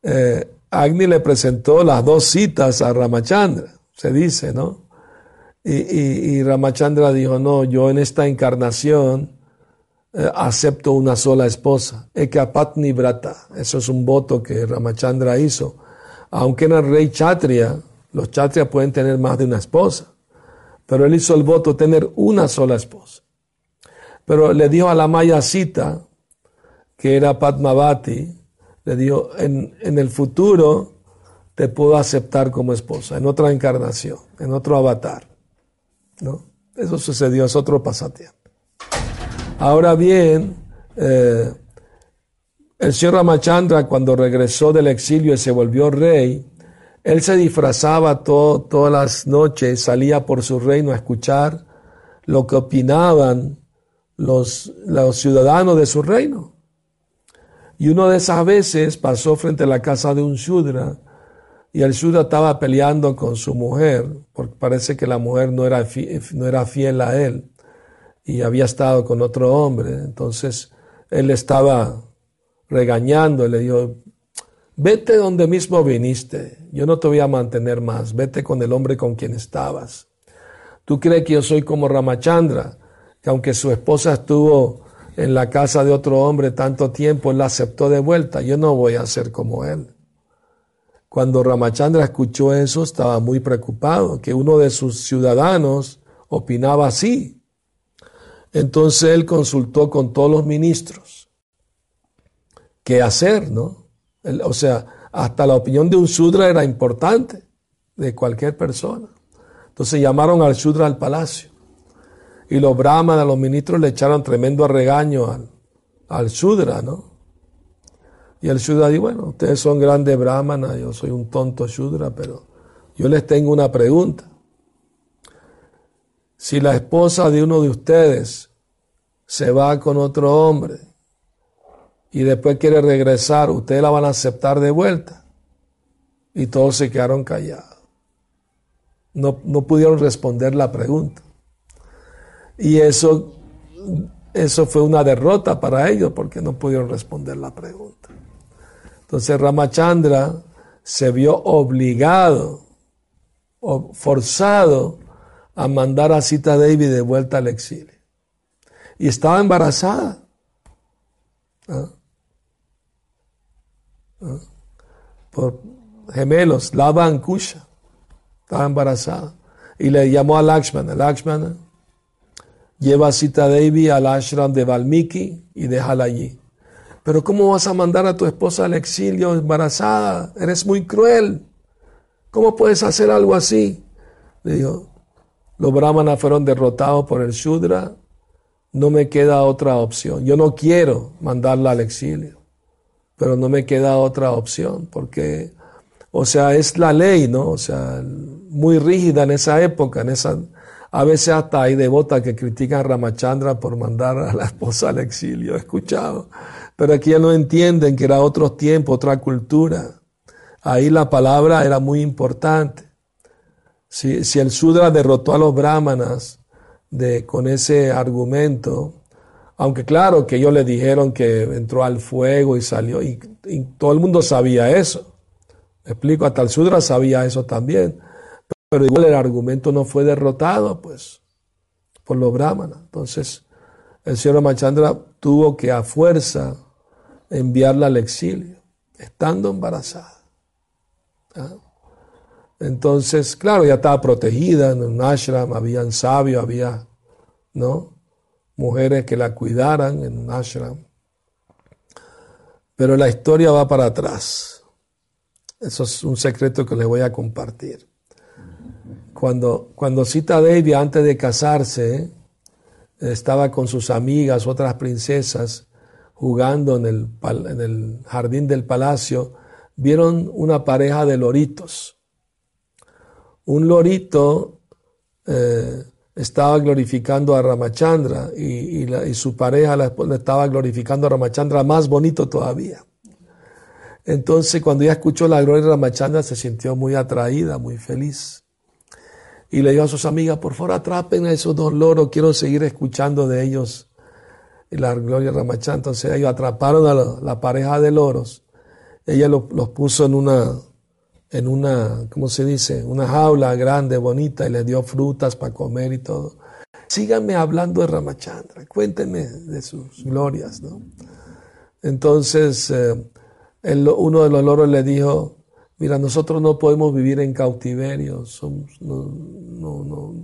eh, Agni le presentó las dos citas a Ramachandra, se dice, ¿no? Y, Ramachandra dijo, no, yo en esta encarnación acepto una sola esposa, Ekapatni Brata. Eso es un voto que Ramachandra hizo. Aunque el rey Chatria, los Chatrias pueden tener más de una esposa, pero él hizo el voto tener una sola esposa. Pero le dijo a la Maya Sita, que era Padmavati, le dijo, en, en el futuro te puedo aceptar como esposa, en otra encarnación, en otro avatar. ¿no? Eso sucedió, es otro pasatiempo. Ahora bien, eh, el señor Ramachandra cuando regresó del exilio y se volvió rey, él se disfrazaba todas las noches, salía por su reino a escuchar lo que opinaban los, los ciudadanos de su reino. Y una de esas veces pasó frente a la casa de un Shudra y el Shudra estaba peleando con su mujer, porque parece que la mujer no era, no era fiel a él y había estado con otro hombre. Entonces él estaba regañando le dijo, vete donde mismo viniste, yo no te voy a mantener más, vete con el hombre con quien estabas. ¿Tú crees que yo soy como Ramachandra? que aunque su esposa estuvo en la casa de otro hombre tanto tiempo, él la aceptó de vuelta. Yo no voy a ser como él. Cuando Ramachandra escuchó eso, estaba muy preocupado, que uno de sus ciudadanos opinaba así. Entonces él consultó con todos los ministros. ¿Qué hacer, no? o sea, hasta la opinión de un Sudra era importante, de cualquier persona. Entonces llamaron al Sudra al palacio. Y los brahmanas, los ministros le echaron tremendo regaño al, al Shudra, ¿no? Y el Shudra dijo, bueno, ustedes son grandes brahmanas, yo soy un tonto Shudra, pero yo les tengo una pregunta. Si la esposa de uno de ustedes se va con otro hombre y después quiere regresar, ustedes la van a aceptar de vuelta. Y todos se quedaron callados. No, no pudieron responder la pregunta. Y eso, eso fue una derrota para ellos porque no pudieron responder la pregunta. Entonces Ramachandra se vio obligado forzado a mandar a Sita Devi de vuelta al exilio. Y estaba embarazada. ¿Ah? ¿Ah? Por gemelos, Lava y Kusha. Estaba embarazada. Y le llamó a Lakshmana. Lakshmana, lleva a Sita Devi al ashram de Valmiki y déjala allí. Pero ¿cómo vas a mandar a tu esposa al exilio embarazada? Eres muy cruel. ¿Cómo puedes hacer algo así? Le dijo, los brahmanas fueron derrotados por el Shudra. No me queda otra opción. Yo no quiero mandarla al exilio, pero no me queda otra opción porque, o sea, es la ley, ¿no? O sea, muy rígida en esa época, en esa, a veces hasta hay devotas que critican a Ramachandra por mandar a la esposa al exilio, escuchado. Pero aquí ya no entienden que era otro tiempo, otra cultura. Ahí la palabra era muy importante. Si, el Sudra derrotó a los brahmanas de, con ese argumento, aunque claro que ellos le dijeron que entró al fuego y salió, y, todo el mundo sabía eso. Me explico, hasta el Sudra sabía eso también. Pero igual el argumento no fue derrotado, pues, por los brahmanas. Entonces, el señor Ramachandra tuvo que a fuerza enviarla al exilio, estando embarazada. Entonces, claro, ya estaba protegida en un ashram, habían sabios, había, ¿no? Mujeres que la cuidaran en un ashram. Pero la historia va para atrás. Eso es un secreto que les voy a compartir. Cuando, cuando Sita Devi, antes de casarse, estaba con sus amigas, otras princesas, jugando en el, en el jardín del palacio, vieron una pareja de loritos. Un lorito eh, estaba glorificando a Ramachandra y, su pareja la, estaba glorificando a Ramachandra más bonito todavía. Entonces cuando ella escuchó la gloria de Ramachandra se sintió muy atraída, muy feliz. Y le dijo a sus amigas, por favor atrapen a esos dos loros, quiero seguir escuchando de ellos la gloria de Ramachandra. Entonces ellos atraparon a la pareja de loros ella los, puso en una, en una, ¿cómo se dice? Una jaula grande, bonita, y les dio frutas para comer y todo. Síganme hablando de Ramachandra, cuéntenme de sus glorias, ¿no? Entonces, eh, uno de los loros le dijo, mira, nosotros no podemos vivir en cautiverio, somos, no, no,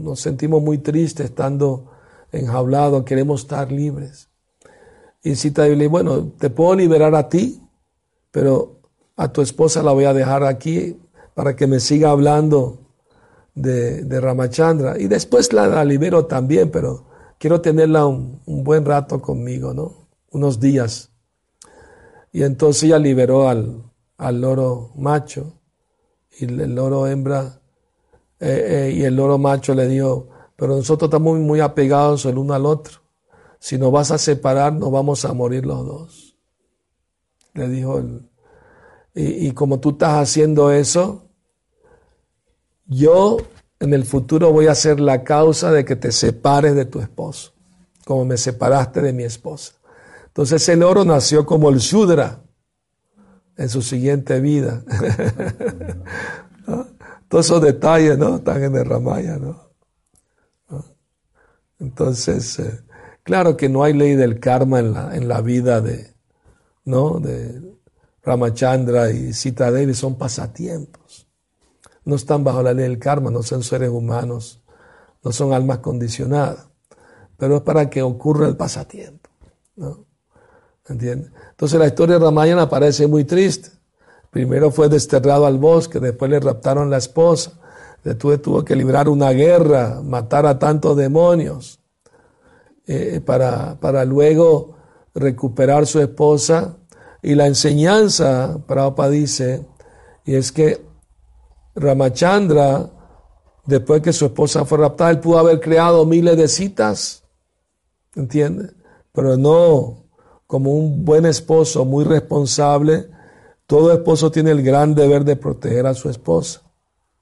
nos sentimos muy tristes estando enjaulados, queremos estar libres. Y Sita le bueno, te puedo liberar a ti, pero a tu esposa la voy a dejar aquí para que me siga hablando de, Ramachandra. Y después la, libero también, pero quiero tenerla un, buen rato conmigo, ¿no? Unos días. Y entonces ella liberó al, loro macho y el loro hembra eh, eh, y el loro macho le dijo, pero nosotros estamos muy apegados el uno al otro. Si nos vas a separar, nos vamos a morir los dos le dijo él. Y, como tú estás haciendo eso, yo en el futuro voy a ser la causa de que te separes de tu esposo, como me separaste de mi esposa. Entonces el oro nació como el Shudra en su siguiente vida. Todos esos detalles ¿no? están en el Ramaya. ¿no? Entonces, eh, claro que no hay ley del karma en la, en la vida de, ¿no? de Ramachandra y Sita Devi son pasatiempos. No están bajo la ley del karma, no son seres humanos, no son almas condicionadas. Pero es para que ocurra el pasatiempo. ¿no? Entonces la historia de Ramayana parece muy triste. Primero fue desterrado al bosque, después le raptaron la esposa, después tuvo que librar una guerra, matar a tantos demonios, eh, para, para luego recuperar su esposa. Y la enseñanza, Prabhupada dice, y es que Ramachandra, después que su esposa fue raptada, él pudo haber creado miles de citas, ¿entiende? Pero no como un buen esposo, muy responsable. Todo esposo tiene el gran deber de proteger a su esposa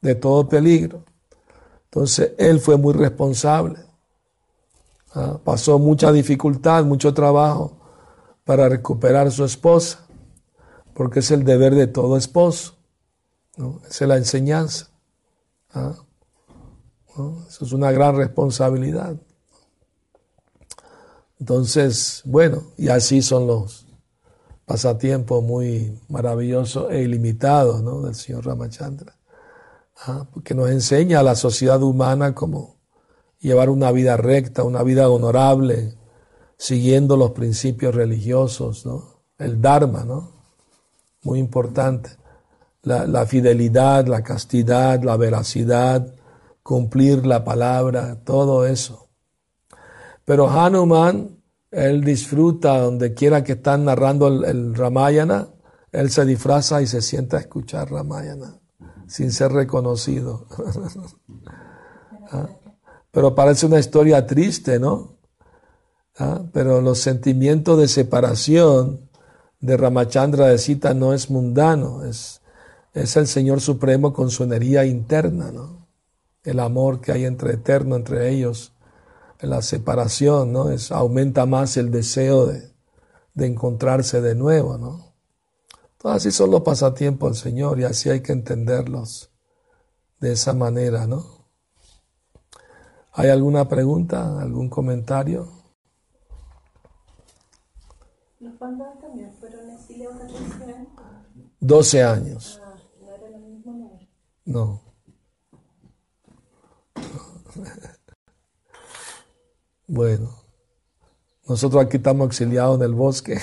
de todo peligro. Entonces, él fue muy responsable. Ah, pasó mucha dificultad, mucho trabajo para recuperar su esposa, porque es el deber de todo esposo. Esa es la enseñanza. ¿ah? Eso es una gran responsabilidad. Entonces, bueno, y así son los pasatiempos muy maravillosos e ilimitados del señor Ramachandra, ¿ah? porque nos enseña a la sociedad humana cómo llevar una vida recta, una vida honorable, siguiendo los principios religiosos, ¿no? El Dharma, ¿no? Muy importante. La, fidelidad, la castidad, la veracidad, cumplir la palabra, todo eso. Pero Hanuman, él disfruta donde quiera que están narrando el, Ramayana, él se disfraza y se sienta a escuchar Ramayana sin ser reconocido. ¿Ah? Pero parece una historia triste, ¿no? ¿Ah? pero los sentimientos de separación de Ramachandra de Sita no es mundano, es, es el Señor Supremo con su energía interna, ¿no? el amor que hay entre eterno entre ellos, la separación, ¿no? Es, aumenta más el deseo de, de encontrarse de nuevo, ¿no? Así son los pasatiempos del Señor y así hay que entenderlos de esa manera, ¿no? ¿Hay alguna pregunta, algún comentario? ¿Los pandas también fueron exiliados a 12 años? 12 años. Ah, no era lo mismo No. Bueno, nosotros aquí estamos exiliados en el bosque,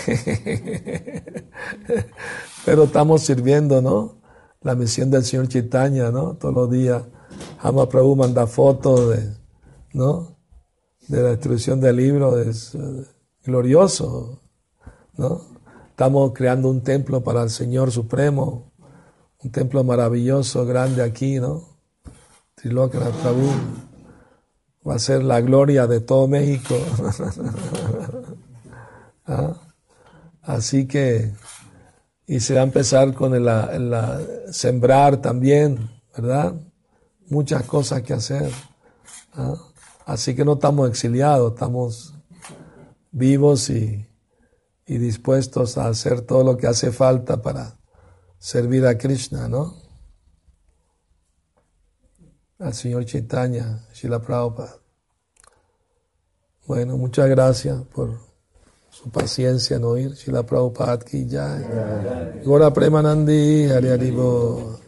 pero estamos sirviendo, ¿no? La misión del Señor Chitaña, ¿no? Todos los días. Hama Prabhu manda fotos de, ¿no? De la destrucción del libro, es eh, glorioso, ¿no? Estamos creando un templo para el Señor Supremo, un templo maravilloso, grande aquí, ¿no? Trilokana va a ser la gloria de todo México. ¿Ah? Así que, y se va a empezar con el, sembrar también, ¿verdad? Muchas cosas que hacer. ¿Ah? Así que no estamos exiliados, estamos vivos y, y dispuestos a hacer todo lo que hace falta para servir a Krishna, ¿no? Al Señor Chaitanya, Shila Prabhupada. Bueno, muchas gracias por su paciencia en oír. Shila Prabhupada ki. Gora Premanandi, Hari Haribo.